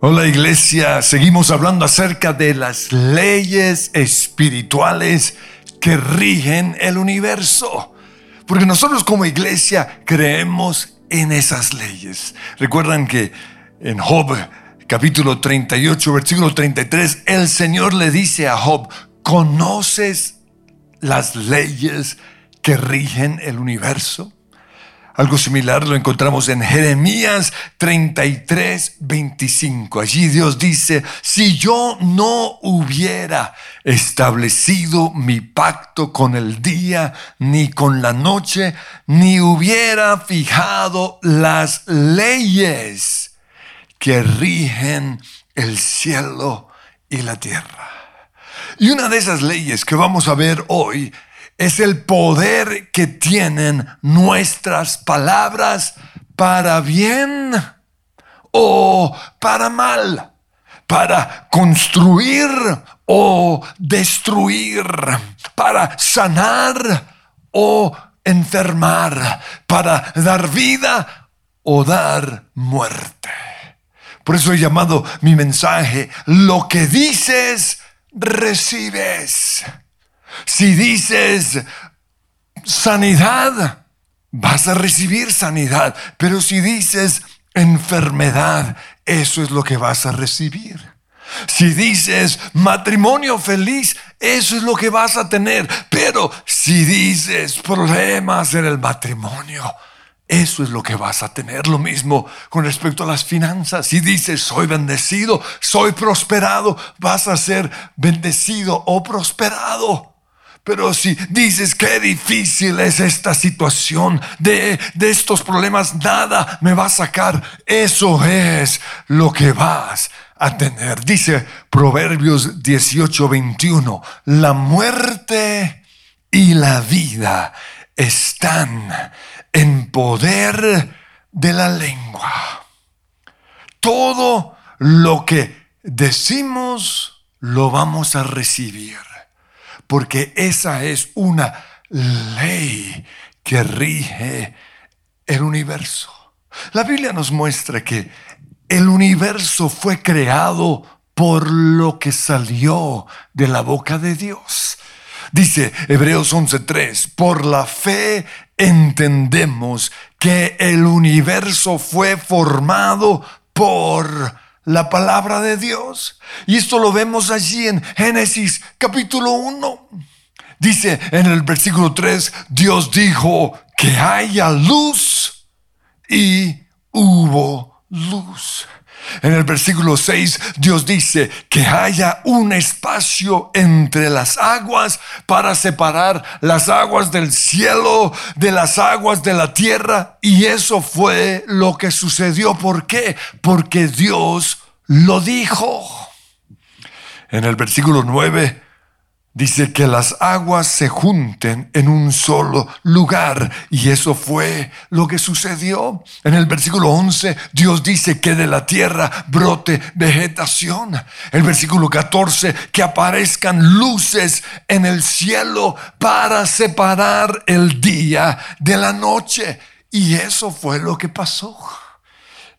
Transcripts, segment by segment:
Hola iglesia, seguimos hablando acerca de las leyes espirituales que rigen el universo. Porque nosotros como iglesia creemos en esas leyes. Recuerdan que en Job capítulo 38, versículo 33, el Señor le dice a Job, ¿conoces las leyes que rigen el universo? Algo similar lo encontramos en Jeremías 33, 25. Allí Dios dice, si yo no hubiera establecido mi pacto con el día ni con la noche, ni hubiera fijado las leyes que rigen el cielo y la tierra. Y una de esas leyes que vamos a ver hoy es el poder que tienen nuestras palabras para bien o para mal, para construir o destruir, para sanar o enfermar, para dar vida o dar muerte. Por eso he llamado mi mensaje, lo que dices, recibes. Si dices sanidad, vas a recibir sanidad. Pero si dices enfermedad, eso es lo que vas a recibir. Si dices matrimonio feliz, eso es lo que vas a tener. Pero si dices problemas en el matrimonio, eso es lo que vas a tener. Lo mismo con respecto a las finanzas. Si dices soy bendecido, soy prosperado, vas a ser bendecido o prosperado. Pero si dices qué difícil es esta situación, de, de, estos problemas nada me va a sacar, eso es lo que vas a tener. Dice Proverbios 18, 21, la muerte y la vida están en poder de la lengua. Todo lo que decimos lo vamos a recibir porque esa es una ley que rige el universo. La Biblia nos muestra que el universo fue creado por lo que salió de la boca de Dios. Dice Hebreos 11:3, por la fe entendemos que el universo fue formado por la palabra de Dios. Y esto lo vemos allí en Génesis capítulo 1. Dice en el versículo 3, Dios dijo que haya luz y hubo luz. En el versículo 6 Dios dice que haya un espacio entre las aguas para separar las aguas del cielo de las aguas de la tierra. Y eso fue lo que sucedió. ¿Por qué? Porque Dios lo dijo. En el versículo 9 dice que las aguas se junten en un solo lugar y eso fue lo que sucedió. En el versículo 11 Dios dice que de la tierra brote vegetación. El versículo 14 que aparezcan luces en el cielo para separar el día de la noche. Y eso fue lo que pasó.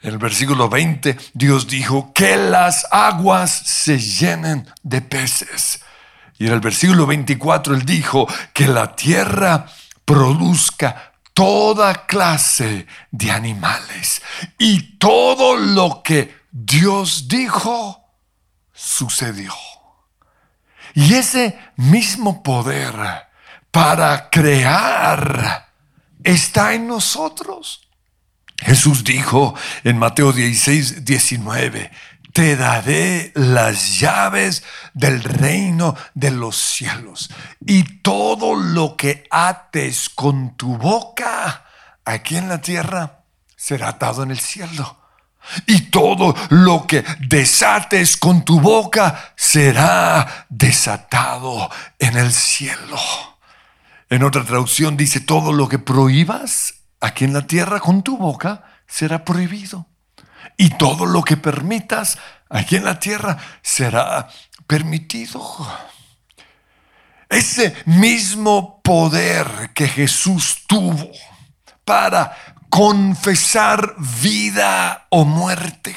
En el versículo 20, Dios dijo que las aguas se llenen de peces. Y en el versículo 24 él dijo que la tierra produzca toda clase de animales. Y todo lo que Dios dijo sucedió. Y ese mismo poder para crear está en nosotros. Jesús dijo en Mateo 16, 19, te daré las llaves del reino de los cielos. Y todo lo que ates con tu boca aquí en la tierra será atado en el cielo. Y todo lo que desates con tu boca será desatado en el cielo. En otra traducción dice, todo lo que prohíbas aquí en la tierra con tu boca será prohibido y todo lo que permitas aquí en la tierra será permitido. Ese mismo poder que Jesús tuvo para confesar vida o muerte,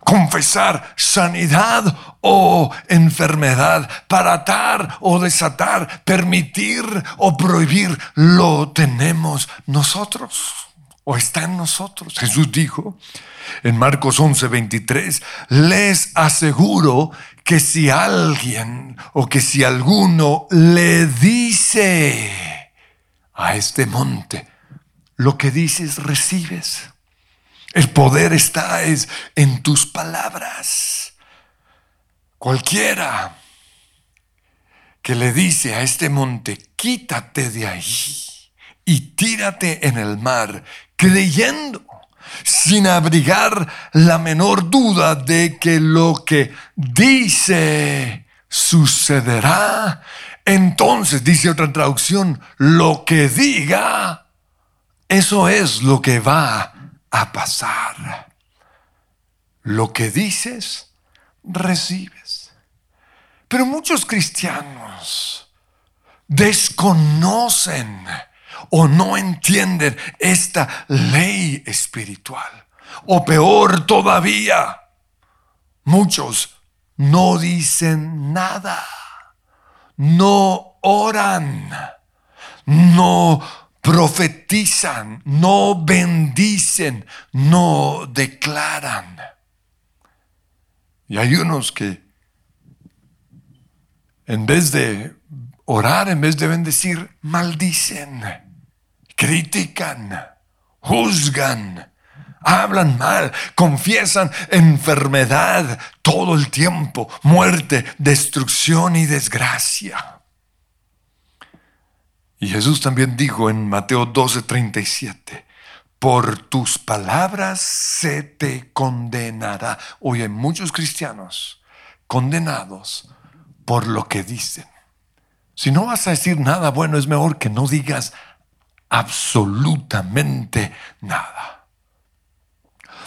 confesar sanidad o enfermedad, para atar o desatar, permitir o prohibir, lo tenemos nosotros o está en nosotros. Jesús dijo en Marcos 11, 23, les aseguro que si alguien o que si alguno le dice a este monte, lo que dices recibes. El poder está es en tus palabras. Cualquiera que le dice a este monte, quítate de ahí y tírate en el mar, creyendo, sin abrigar la menor duda de que lo que dice sucederá, entonces, dice otra traducción, lo que diga, eso es lo que va a pasar. Lo que dices, recibes. Pero muchos cristianos desconocen o no entienden esta ley espiritual. O peor todavía, muchos no dicen nada, no oran, no profetizan, no bendicen, no declaran. Y hay unos que en vez de orar, en vez de bendecir, maldicen, critican, juzgan, hablan mal, confiesan enfermedad todo el tiempo, muerte, destrucción y desgracia. Y Jesús también dijo en Mateo 12:37, por tus palabras se te condenará. Hoy hay muchos cristianos condenados por lo que dicen. Si no vas a decir nada bueno, es mejor que no digas absolutamente nada.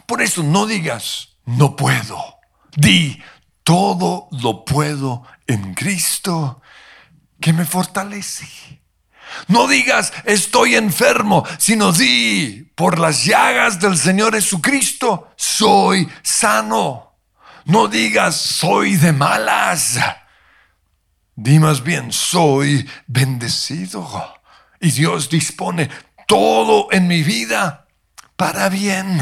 Por eso no digas, no puedo. Di, todo lo puedo en Cristo que me fortalece. No digas estoy enfermo, sino di por las llagas del Señor Jesucristo soy sano. No digas soy de malas. Di más bien soy bendecido. Y Dios dispone todo en mi vida para bien.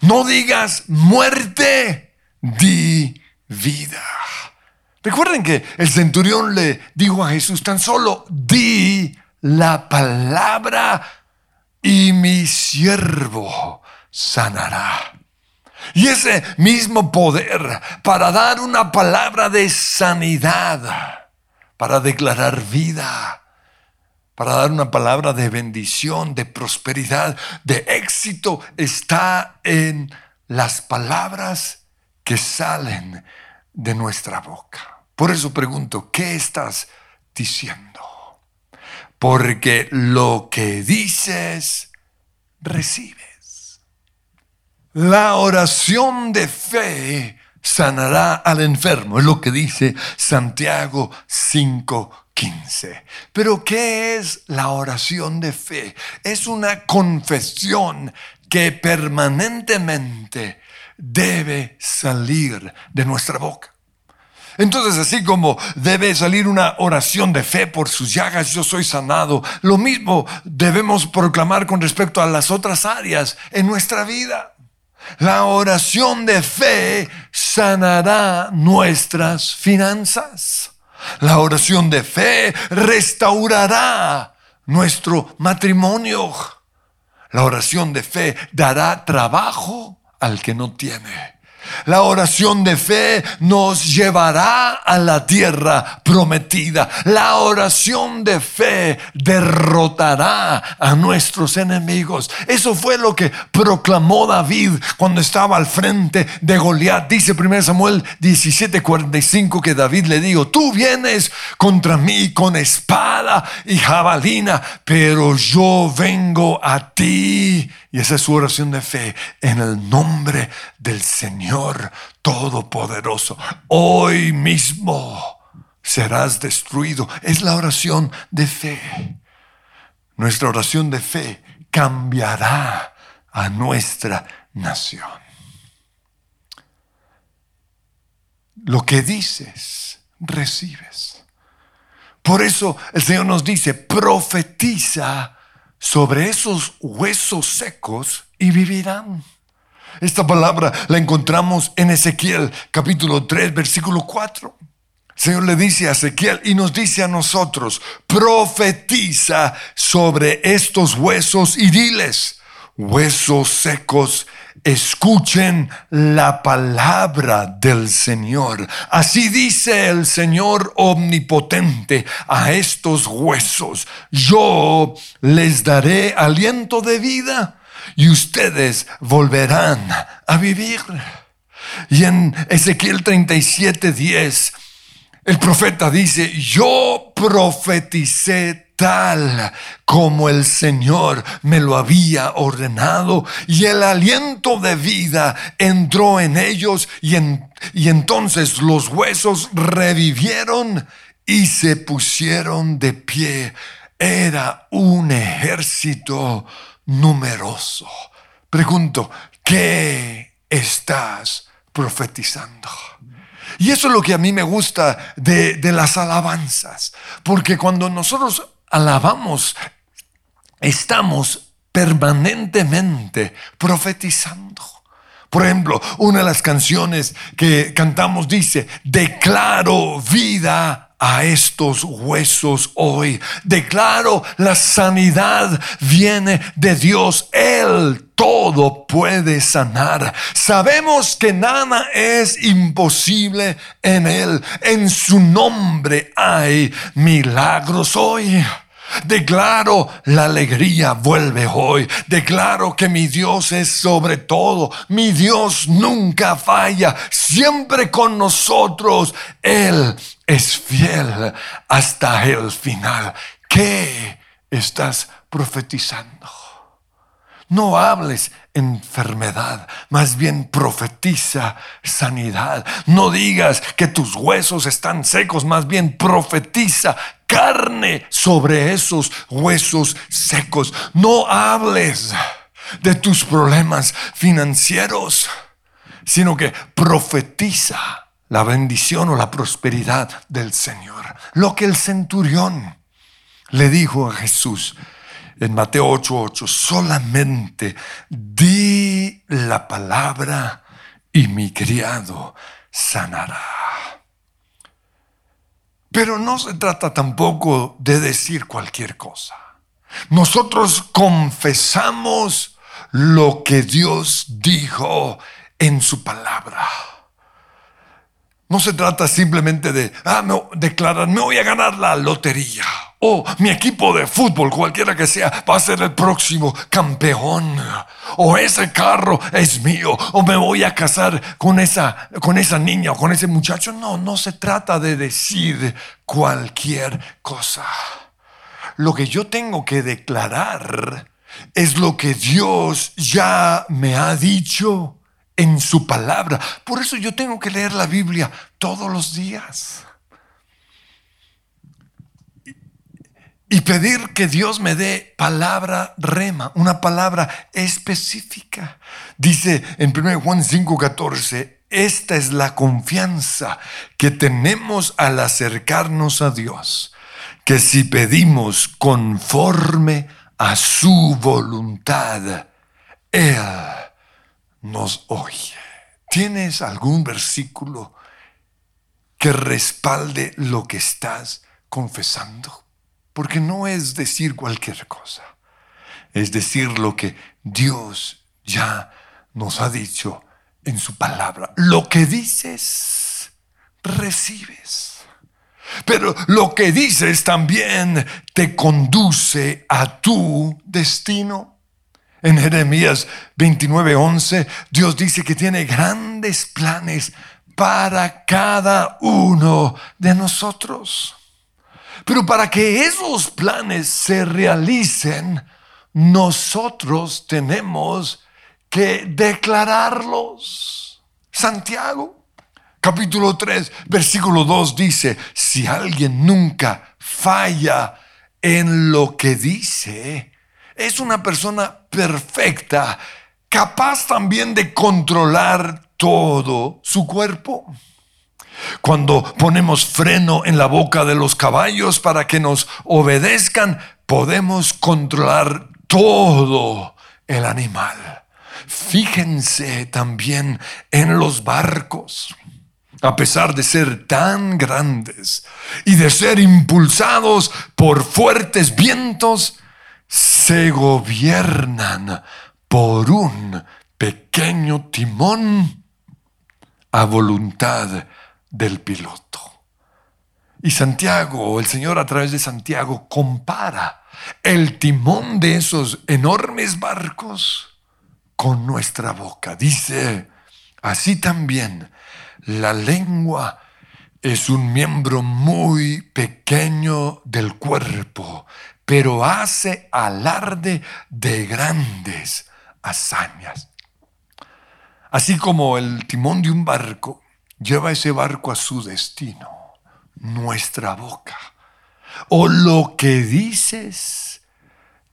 No digas muerte, di vida. Recuerden que el centurión le dijo a Jesús, tan solo di la palabra y mi siervo sanará. Y ese mismo poder para dar una palabra de sanidad, para declarar vida, para dar una palabra de bendición, de prosperidad, de éxito, está en las palabras que salen de nuestra boca. Por eso pregunto, ¿qué estás diciendo? Porque lo que dices, recibes. La oración de fe sanará al enfermo, es lo que dice Santiago 5:15. Pero ¿qué es la oración de fe? Es una confesión que permanentemente debe salir de nuestra boca. Entonces, así como debe salir una oración de fe por sus llagas, yo soy sanado, lo mismo debemos proclamar con respecto a las otras áreas en nuestra vida. La oración de fe sanará nuestras finanzas. La oración de fe restaurará nuestro matrimonio. La oración de fe dará trabajo al que no tiene. La oración de fe nos llevará a la tierra prometida. La oración de fe derrotará a nuestros enemigos. Eso fue lo que proclamó David cuando estaba al frente de Goliat. Dice 1 Samuel 17:45 que David le dijo, tú vienes contra mí con espada y jabalina, pero yo vengo a ti y esa es su oración de fe en el nombre del Señor Todopoderoso. Hoy mismo serás destruido. Es la oración de fe. Nuestra oración de fe cambiará a nuestra nación. lo que dices, recibes. Por eso el Señor nos dice, profetiza sobre esos huesos secos y vivirán. Esta palabra la encontramos en Ezequiel capítulo 3, versículo 4. El Señor le dice a Ezequiel y nos dice a nosotros, profetiza sobre estos huesos y diles, huesos secos, escuchen la palabra del Señor. Así dice el Señor omnipotente a estos huesos, yo les daré aliento de vida y ustedes volverán a vivir. Y en Ezequiel 37, 10, el profeta dice, yo profeticé tal como el Señor me lo había ordenado y el aliento de vida entró en ellos y, y entonces los huesos revivieron y se pusieron de pie. Era un ejército numeroso. Pregunto, ¿qué estás profetizando? Y eso es lo que a mí me gusta de, las alabanzas, porque cuando nosotros alabamos, estamos permanentemente profetizando. Por ejemplo, una de las canciones que cantamos dice, declaro vida a estos huesos hoy. Declaro, la sanidad viene de Dios. Él todo puede sanar. Sabemos que nada es imposible en Él. En su nombre hay milagros hoy. Declaro la alegría vuelve hoy. Declaro que mi Dios es sobre todo. Mi Dios nunca falla. Siempre con nosotros. Él es fiel hasta el final. ¿Qué estás profetizando? No hables enfermedad, más bien profetiza sanidad. No digas que tus huesos están secos, más bien profetiza carne sobre esos huesos secos. No hables de tus problemas financieros, sino que profetiza la bendición o la prosperidad del Señor. Lo que el centurión le dijo a Jesús en Mateo 8:8, solamente di la palabra y mi criado sanará. Pero no se trata tampoco de decir cualquier cosa. Nosotros confesamos lo que Dios dijo en su palabra. No se trata simplemente de ah, declarar, me voy a ganar la lotería. O mi equipo de fútbol, cualquiera que sea, va a ser el próximo campeón. O ese carro es mío. O me voy a casar con esa, con esa niña o con ese muchacho. No, no se trata de decir cualquier cosa. Lo que yo tengo que declarar es lo que Dios ya me ha dicho en su palabra. Por eso yo tengo que leer la Biblia todos los días. Y pedir que Dios me dé palabra rema, una palabra específica. Dice en 1 Juan 5:14, esta es la confianza que tenemos al acercarnos a Dios, que si pedimos conforme a su voluntad, Él nos oye. ¿Tienes algún versículo que respalde lo que estás confesando? Porque no es decir cualquier cosa, es decir lo que Dios ya nos ha dicho en su palabra. Lo que dices, recibes. Pero lo que dices también te conduce a tu destino. En Jeremías 29:11, Dios dice que tiene grandes planes para cada uno de nosotros. Pero para que esos planes se realicen, nosotros tenemos que declararlos. Santiago, capítulo 3, versículo 2 dice, si alguien nunca falla en lo que dice, es una persona perfecta, capaz también de controlar todo su cuerpo. Cuando ponemos freno en la boca de los caballos para que nos obedezcan, podemos controlar todo el animal. Fíjense también en los barcos. A pesar de ser tan grandes y de ser impulsados por fuertes vientos, se gobiernan por un pequeño timón a voluntad del piloto. Y Santiago, el Señor a través de Santiago, compara el timón de esos enormes barcos con nuestra boca. Dice, así también la lengua es un miembro muy pequeño del cuerpo, pero hace alarde de grandes hazañas. Así como el timón de un barco lleva ese barco a su destino, nuestra boca, o lo que dices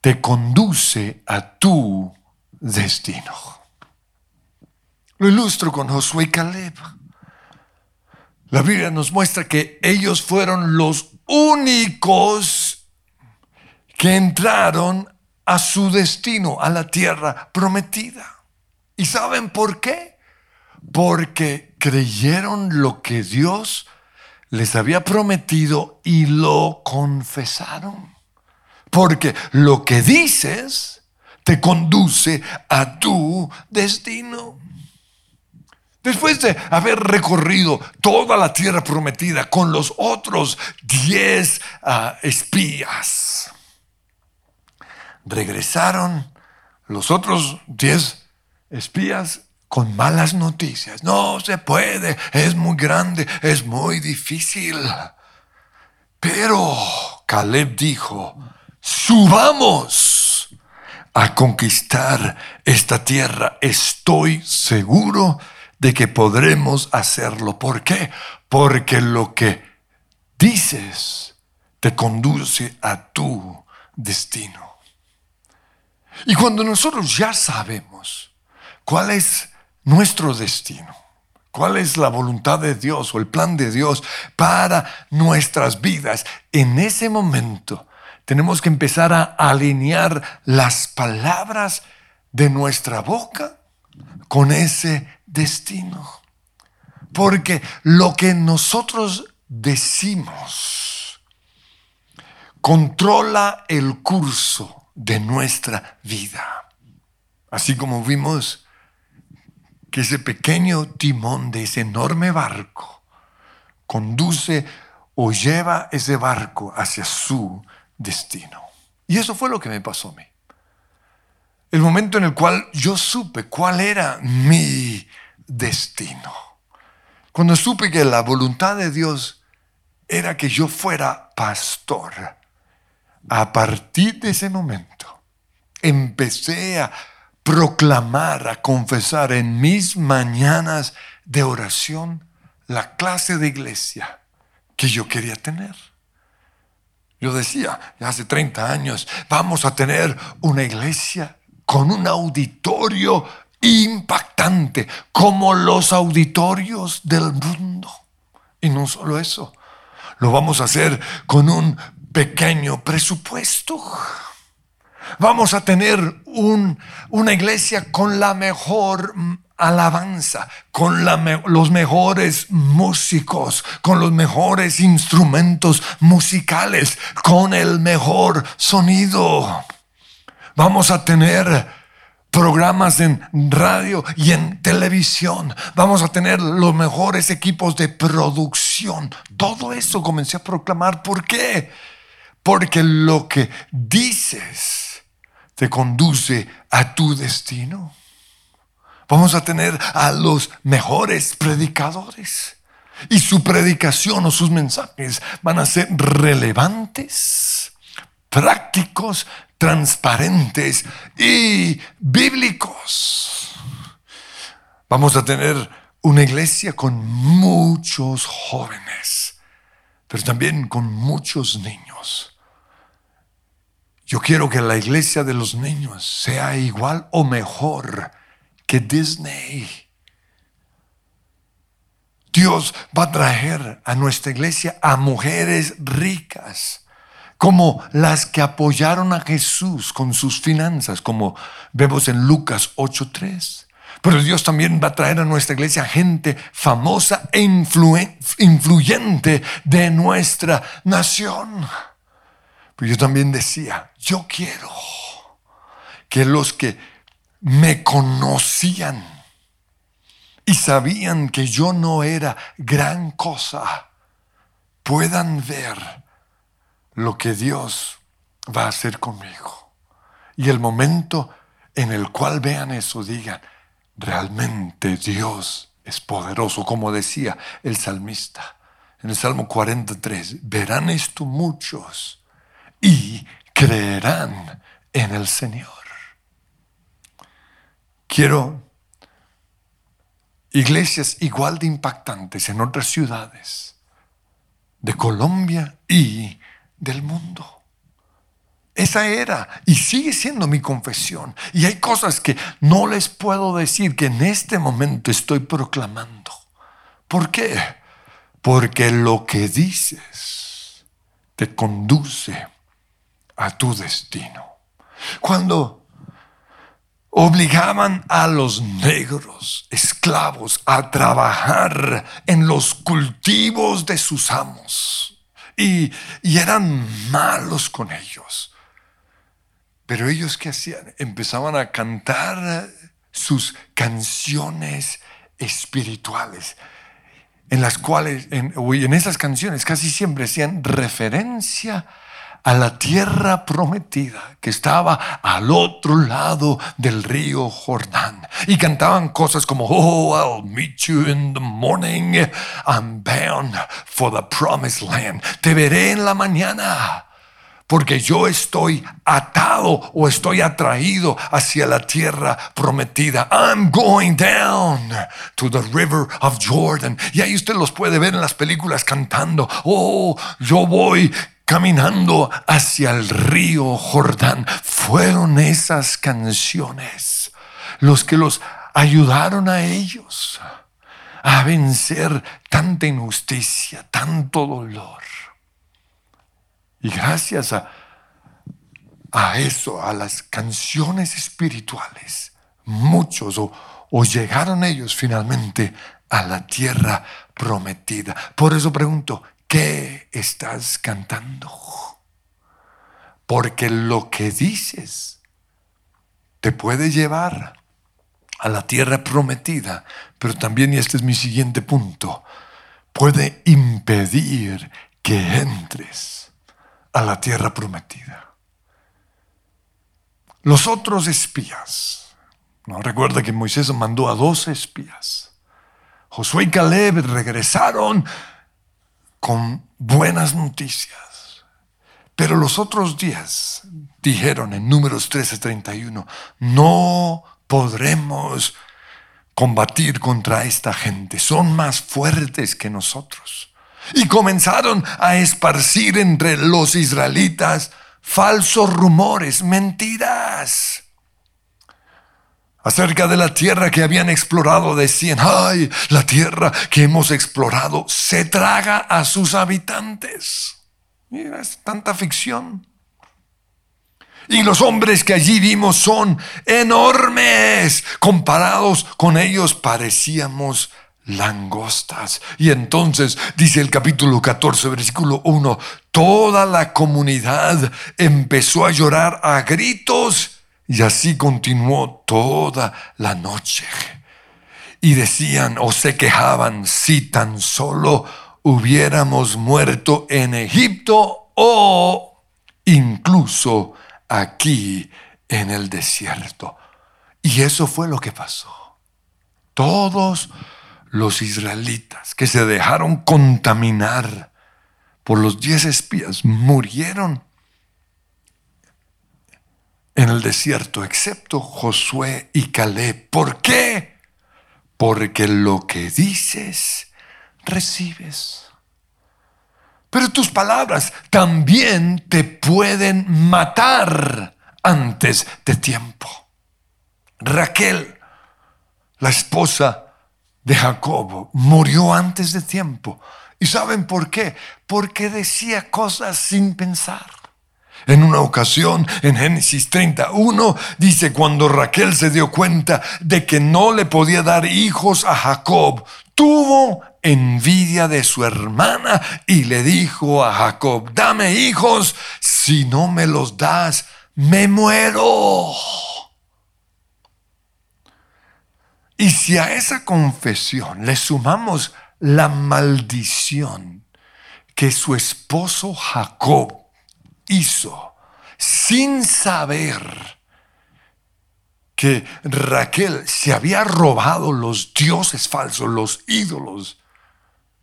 te conduce a tu destino. Lo ilustro con Josué y Caleb. La Biblia nos muestra que ellos fueron los únicos que entraron a su destino, a la tierra prometida. ¿Y saben por qué? Porque creyeron lo que Dios les había prometido y lo confesaron. Porque lo que dices te conduce a tu destino. Después de haber recorrido toda la tierra prometida con los otros diez ah, espías, regresaron los otros diez espías con malas noticias. No se puede, es muy grande, es muy difícil. Pero Caleb dijo, subamos a conquistar esta tierra. Estoy seguro de que podremos hacerlo. ¿Por qué? Porque lo que dices te conduce a tu destino. Y cuando nosotros ya sabemos cuál es nuestro destino, cuál es la voluntad de Dios o el plan de Dios para nuestras vidas, en ese momento tenemos que empezar a alinear las palabras de nuestra boca con ese destino. Porque lo que nosotros decimos controla el curso de nuestra vida. Así como vimos que ese pequeño timón de ese enorme barco conduce o lleva ese barco hacia su destino. Y eso fue lo que me pasó a mí el momento en el cual yo supe cuál era mi destino. Cuando supe que la voluntad de Dios era que yo fuera pastor, a partir de ese momento empecé a proclamar, a confesar en mis mañanas de oración la clase de iglesia que yo quería tener. Yo decía, hace 30 años, vamos a tener una iglesia con un auditorio impactante, como los auditorios del mundo. Y no solo eso, lo vamos a hacer con un pequeño presupuesto. Vamos a tener una iglesia con la mejor alabanza, con los mejores músicos, con los mejores instrumentos musicales, con el mejor sonido. Vamos a tener programas en radio y en televisión. Vamos a tener los mejores equipos de producción. Todo eso comencé a proclamar. ¿Por qué? Porque lo que dices te conduce a tu destino. Vamos a tener a los mejores predicadores. Y su predicación o sus mensajes van a ser relevantes, prácticos, transparentes y bíblicos. Vamos a tener una iglesia con muchos jóvenes, pero también con muchos niños. Yo quiero que la iglesia de los niños sea igual o mejor que Disney. Dios va a traer a nuestra iglesia a mujeres ricas, como las que apoyaron a Jesús con sus finanzas, como vemos en Lucas 8.3. Pero Dios también va a traer a nuestra iglesia gente famosa e influyente de nuestra nación. Pero yo también decía, yo quiero que los que me conocían y sabían que yo no era gran cosa, puedan ver lo que Dios va a hacer conmigo. Y el momento en el cual vean eso, digan, realmente Dios es poderoso, como decía el salmista en el Salmo 43, verán esto muchos y creerán en el Señor. Quiero iglesias igual de impactantes en otras ciudades de Colombia y del mundo. Esa era y sigue siendo mi confesión. Y hay cosas que no les puedo decir que en este momento estoy proclamando. ¿Por qué? Porque lo que dices te conduce a tu destino. Cuando obligaban a los negros esclavos a trabajar en los cultivos de sus amos y, y eran malos con ellos pero ellos qué hacían? Empezaban a cantar sus canciones espirituales, en las cuales, en, en esas canciones casi siempre hacían referencia a la tierra prometida que estaba al otro lado del río Jordán. Y cantaban cosas como, Oh, I'll meet you in the morning. I'm bound for the promised land. Te veré en la mañana porque yo estoy atado o estoy atraído hacia la tierra prometida. I'm going down to the river of Jordan. Y ahí usted los puede ver en las películas cantando, oh, yo voy caminando hacia el río Jordán. Fueron esas canciones los que los ayudaron a ellos a vencer tanta injusticia, tanto dolor. Y gracias a, eso, a las canciones espirituales, muchos o, o llegaron ellos finalmente a la tierra prometida. Por eso pregunto, ¿qué estás cantando? Porque lo que dices te puede llevar a la tierra prometida, pero también, y este es mi siguiente punto, puede impedir que entres a la tierra prometida. Los otros espías, no recuerda que Moisés mandó a dos espías. Josué y Caleb regresaron con buenas noticias. Pero los otros días dijeron en números 13, 31, no podremos combatir contra esta gente, son más fuertes que nosotros y comenzaron a esparcir entre los israelitas falsos rumores, mentiras. Acerca de la tierra que habían explorado, decían, ay, la tierra que hemos explorado se traga a sus habitantes. Mira, es tanta ficción. Y los hombres que allí vimos son enormes. Comparados con ellos parecíamos langostas. Y entonces dice el capítulo 14, versículo 1, toda la comunidad empezó a llorar a gritos y así continuó toda la noche. Y decían o se quejaban si tan solo hubiéramos muerto en Egipto o incluso aquí en el desierto. Y eso fue lo que pasó. Todos los israelitas que se dejaron contaminar por los diez espías murieron en el desierto, excepto Josué y Caleb. ¿Por qué? Porque lo que dices, recibes. Pero tus palabras también te pueden matar antes de tiempo. Raquel, la esposa de Jacob murió antes de tiempo. ¿Y saben por qué? Porque decía cosas sin pensar. En una ocasión, en Génesis 31, dice, cuando Raquel se dio cuenta de que no le podía dar hijos a Jacob, tuvo envidia de su hermana y le dijo a Jacob, dame hijos, si no me los das, me muero. Y si a esa confesión le sumamos la maldición que su esposo Jacob hizo sin saber que Raquel se había robado los dioses falsos, los ídolos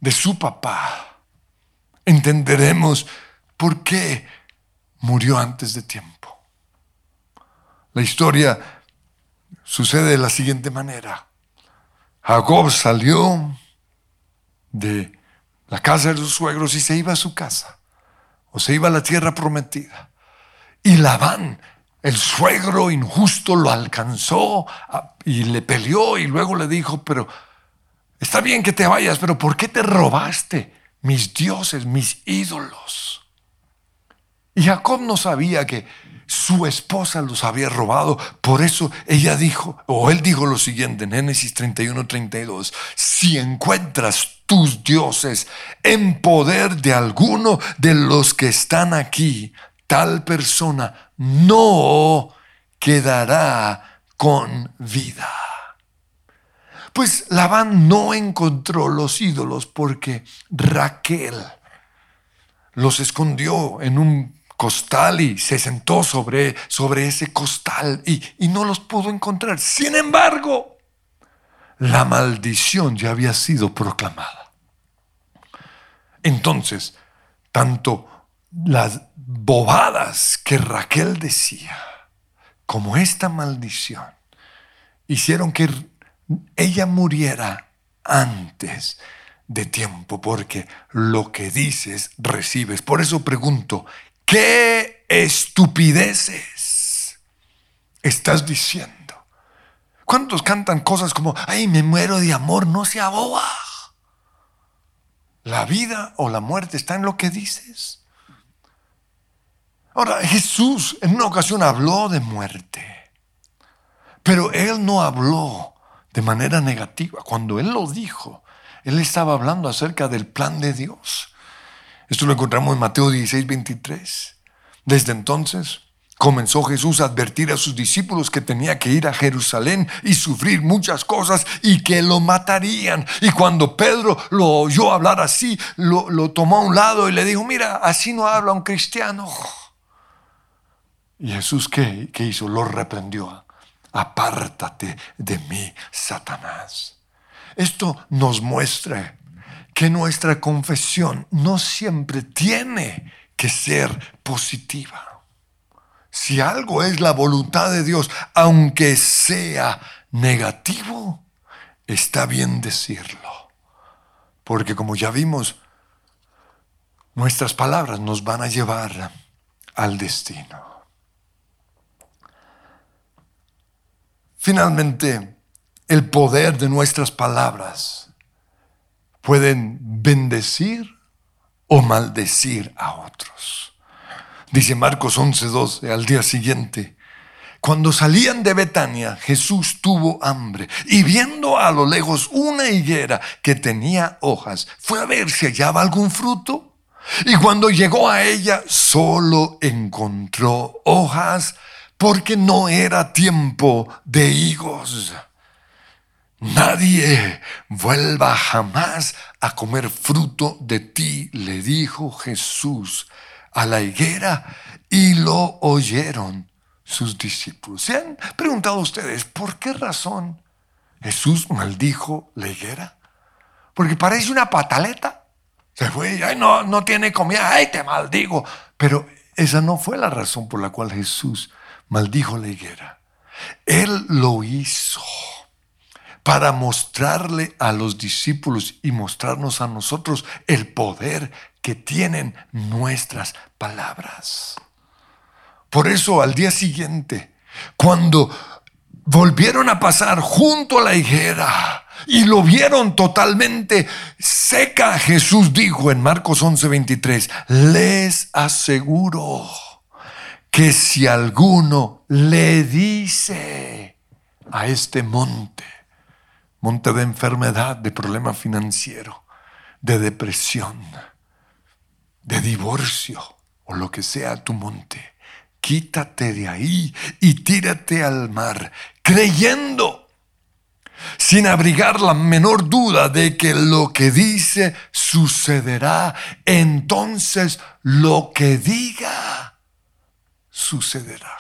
de su papá, entenderemos por qué murió antes de tiempo. La historia sucede de la siguiente manera. Jacob salió de la casa de sus suegros y se iba a su casa, o se iba a la tierra prometida. Y Labán, el suegro injusto, lo alcanzó y le peleó y luego le dijo, pero está bien que te vayas, pero ¿por qué te robaste mis dioses, mis ídolos? Y Jacob no sabía que su esposa los había robado. Por eso ella dijo, o él dijo lo siguiente en Génesis 31, 32, si encuentras tus dioses en poder de alguno de los que están aquí, tal persona no quedará con vida. Pues Labán no encontró los ídolos porque Raquel los escondió en un costal y se sentó sobre, sobre ese costal y, y no los pudo encontrar. Sin embargo, la maldición ya había sido proclamada. Entonces, tanto las bobadas que Raquel decía, como esta maldición, hicieron que ella muriera antes de tiempo, porque lo que dices recibes. Por eso pregunto, ¿Qué estupideces estás diciendo? ¿Cuántos cantan cosas como, ay, me muero de amor? No se boba. La vida o la muerte está en lo que dices. Ahora, Jesús en una ocasión habló de muerte, pero Él no habló de manera negativa. Cuando Él lo dijo, Él estaba hablando acerca del plan de Dios. Esto lo encontramos en Mateo 16, 23. Desde entonces comenzó Jesús a advertir a sus discípulos que tenía que ir a Jerusalén y sufrir muchas cosas y que lo matarían. Y cuando Pedro lo oyó hablar así, lo, tomó a un lado y le dijo, mira, así no habla un cristiano. Y Jesús, ¿qué, qué hizo? Lo reprendió. Apártate de mí, Satanás. Esto nos muestra que nuestra confesión no siempre tiene que ser positiva. Si algo es la voluntad de Dios, aunque sea negativo, está bien decirlo. Porque como ya vimos, nuestras palabras nos van a llevar al destino. Finalmente, el poder de nuestras palabras pueden bendecir o maldecir a otros. Dice Marcos 11:12 al día siguiente. Cuando salían de Betania, Jesús tuvo hambre y viendo a lo lejos una higuera que tenía hojas, fue a ver si hallaba algún fruto. Y cuando llegó a ella, solo encontró hojas porque no era tiempo de higos. Nadie vuelva jamás a comer fruto de ti, le dijo Jesús a la higuera y lo oyeron sus discípulos. ¿Se han preguntado ustedes por qué razón Jesús maldijo la higuera? Porque parece una pataleta. Se fue, ay, no, no tiene comida, ay, te maldigo. Pero esa no fue la razón por la cual Jesús maldijo la higuera. Él lo hizo para mostrarle a los discípulos y mostrarnos a nosotros el poder que tienen nuestras palabras. Por eso al día siguiente, cuando volvieron a pasar junto a la higuera y lo vieron totalmente seca. Jesús dijo en Marcos 11:23, les aseguro que si alguno le dice a este monte, monte de enfermedad, de problema financiero, de depresión, de divorcio o lo que sea tu monte, quítate de ahí y tírate al mar, creyendo, sin abrigar la menor duda de que lo que dice sucederá, entonces lo que diga sucederá.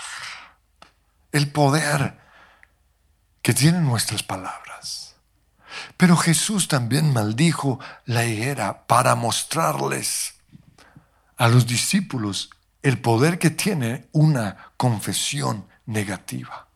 El poder que tienen nuestras palabras. Pero Jesús también maldijo la higuera para mostrarles a los discípulos el poder que tiene una confesión negativa.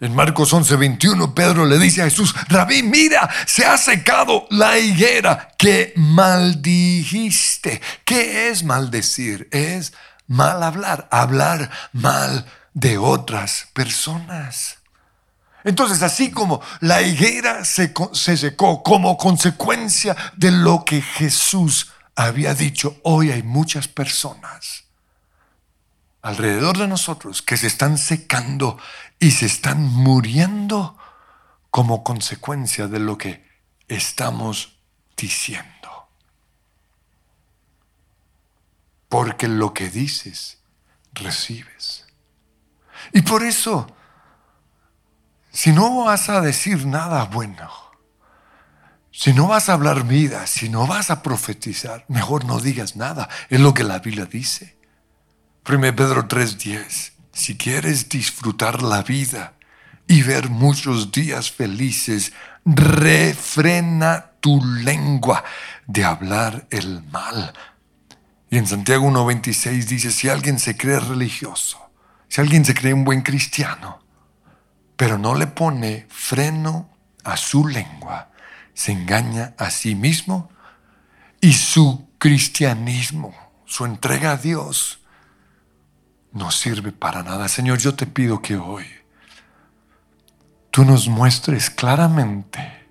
En Marcos 11:21 Pedro le dice a Jesús, Rabí, mira, se ha secado la higuera que maldijiste. ¿Qué es maldecir? Es mal hablar, hablar mal de otras personas. Entonces, así como la higuera se, se secó como consecuencia de lo que Jesús había dicho, hoy hay muchas personas alrededor de nosotros que se están secando y se están muriendo como consecuencia de lo que estamos diciendo. Porque lo que dices, recibes. Y por eso, si no vas a decir nada bueno, si no vas a hablar vida, si no vas a profetizar, mejor no digas nada. Es lo que la Biblia dice. 1 Pedro 3:10. Si quieres disfrutar la vida y ver muchos días felices, refrena tu lengua de hablar el mal. Y en Santiago 1:26 dice, si alguien se cree religioso, si alguien se cree un buen cristiano, pero no le pone freno a su lengua, se engaña a sí mismo y su cristianismo, su entrega a Dios, no sirve para nada. Señor, yo te pido que hoy tú nos muestres claramente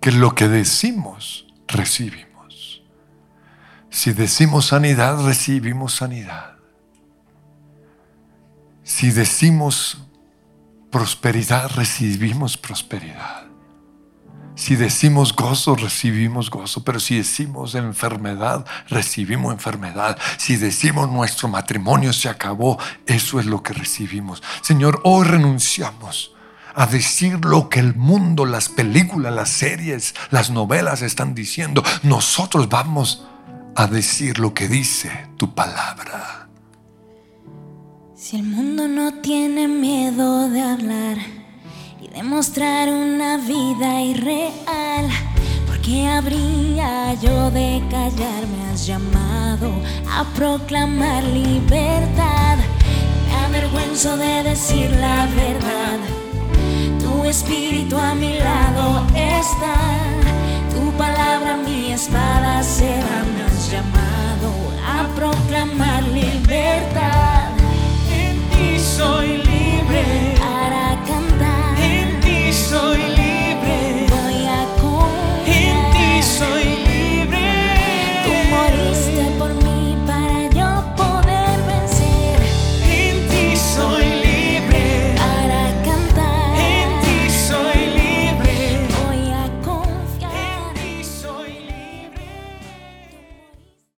que lo que decimos, recibimos. Si decimos sanidad, recibimos sanidad. Si decimos prosperidad, recibimos prosperidad. Si decimos gozo, recibimos gozo, pero si decimos enfermedad, recibimos enfermedad. Si decimos nuestro matrimonio se acabó, eso es lo que recibimos. Señor, hoy renunciamos a decir lo que el mundo, las películas, las series, las novelas están diciendo. Nosotros vamos a decir lo que dice tu palabra. Si el mundo no tiene miedo de hablar y demostrar una vida irreal, ¿por qué habría yo de callar? Me has llamado a proclamar libertad. Me avergüenzo de decir la verdad. Tu espíritu a mi lado está. Tu palabra, mi espada será. Me has llamado a proclamar libertad soy libre. Para cantar. En ti soy